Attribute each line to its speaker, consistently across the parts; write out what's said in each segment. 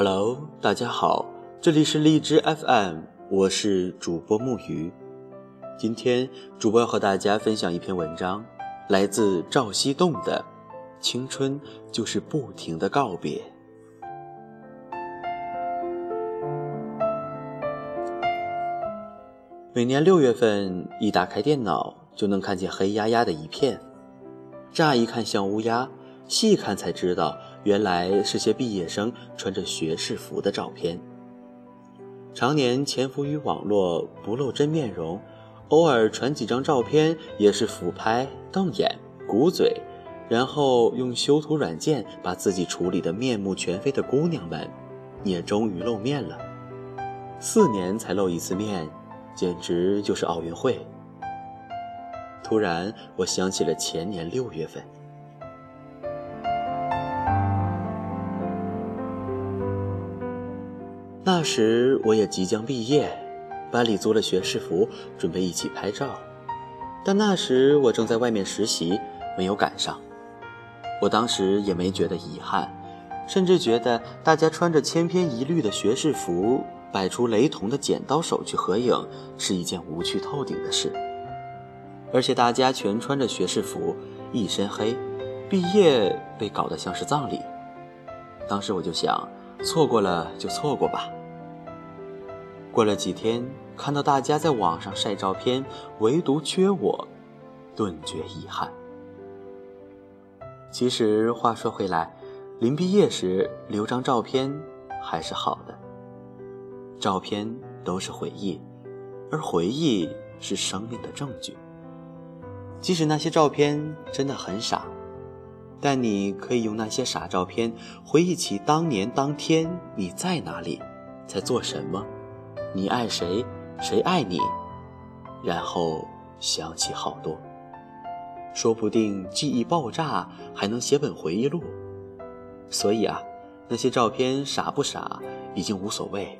Speaker 1: Hello，大家好，这里是荔枝 FM，我是主播木鱼。今天主播要和大家分享一篇文章，来自赵西栋的《青春就是不停的告别》。每年六月份，一打开电脑就能看见黑压压的一片，乍一看像乌鸦，细看才知道。原来是些毕业生穿着学士服的照片。常年潜伏于网络，不露真面容，偶尔传几张照片，也是俯拍、瞪眼、鼓嘴，然后用修图软件把自己处理得面目全非的姑娘们，也终于露面了。四年才露一次面，简直就是奥运会。突然，我想起了前年六月份。那时我也即将毕业，班里租了学士服，准备一起拍照。但那时我正在外面实习，没有赶上。我当时也没觉得遗憾，甚至觉得大家穿着千篇一律的学士服，摆出雷同的剪刀手去合影，是一件无趣透顶的事。而且大家全穿着学士服，一身黑，毕业被搞得像是葬礼。当时我就想，错过了就错过吧。过了几天，看到大家在网上晒照片，唯独缺我，顿觉遗憾。其实话说回来，临毕业时留张照片还是好的。照片都是回忆，而回忆是生命的证据。即使那些照片真的很傻，但你可以用那些傻照片回忆起当年当天你在哪里，在做什么。你爱谁，谁爱你，然后想起好多，说不定记忆爆炸，还能写本回忆录。所以啊，那些照片傻不傻已经无所谓。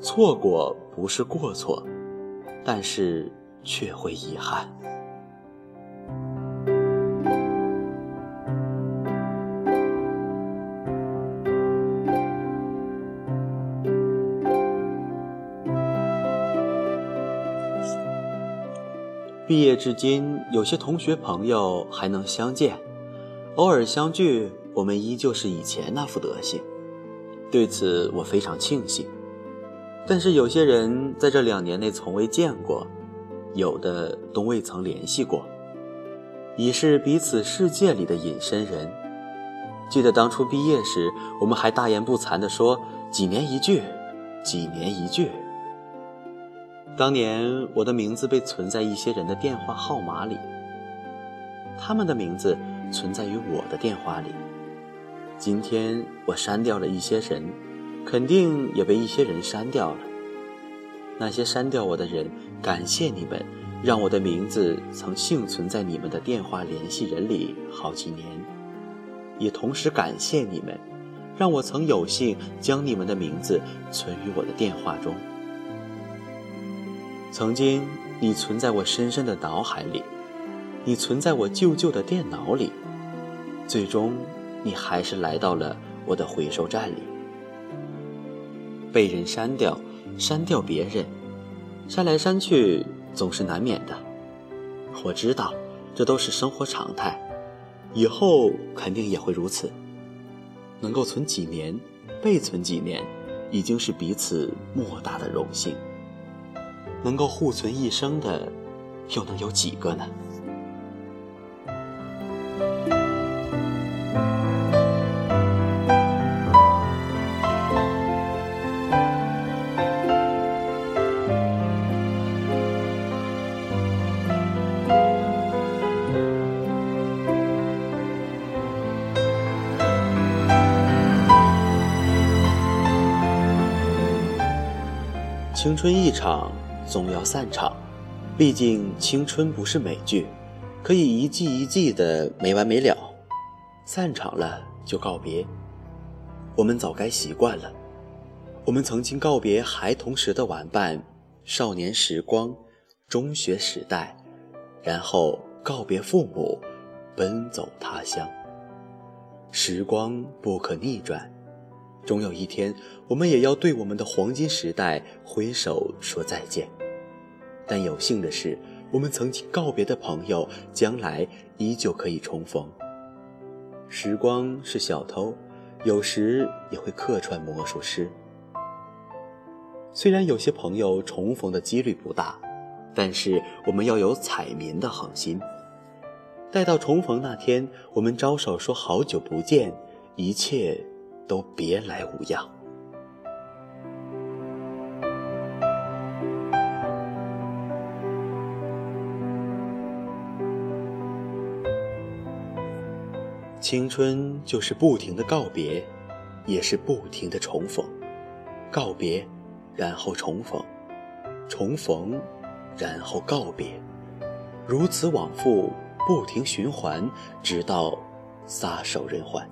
Speaker 1: 错过不是过错，但是却会遗憾。毕业至今，有些同学朋友还能相见，偶尔相聚，我们依旧是以前那副德行，对此我非常庆幸。但是有些人在这两年内从未见过，有的都未曾联系过，已是彼此世界里的隐身人。记得当初毕业时，我们还大言不惭地说几年一聚，几年一聚。当年我的名字被存在一些人的电话号码里，他们的名字存在于我的电话里。今天我删掉了一些人，肯定也被一些人删掉了。那些删掉我的人，感谢你们，让我的名字曾幸存在你们的电话联系人里好几年，也同时感谢你们，让我曾有幸将你们的名字存于我的电话中。曾经，你存在我深深的脑海里，你存在我旧旧的电脑里，最终，你还是来到了我的回收站里。被人删掉，删掉别人，删来删去总是难免的。我知道，这都是生活常态，以后肯定也会如此。能够存几年，被存几年，已经是彼此莫大的荣幸。能够互存一生的，又能有几个呢？青春一场。总要散场，毕竟青春不是美剧，可以一季一季的没完没了。散场了就告别，我们早该习惯了。我们曾经告别孩童时的玩伴，少年时光，中学时代，然后告别父母，奔走他乡。时光不可逆转，终有一天，我们也要对我们的黄金时代挥手说再见。但有幸的是，我们曾经告别的朋友，将来依旧可以重逢。时光是小偷，有时也会客串魔术师。虽然有些朋友重逢的几率不大，但是我们要有彩民的恒心。待到重逢那天，我们招手说好久不见，一切都别来无恙。青春就是不停的告别，也是不停的重逢。告别，然后重逢，重逢，然后告别，如此往复。不停循环，直到撒手人寰。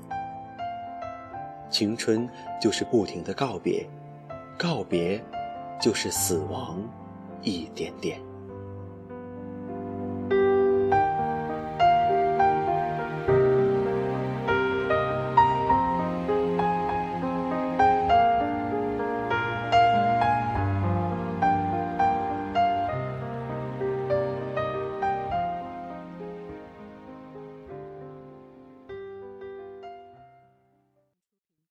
Speaker 1: 青春就是不停的告别，告别就是死亡，一点点。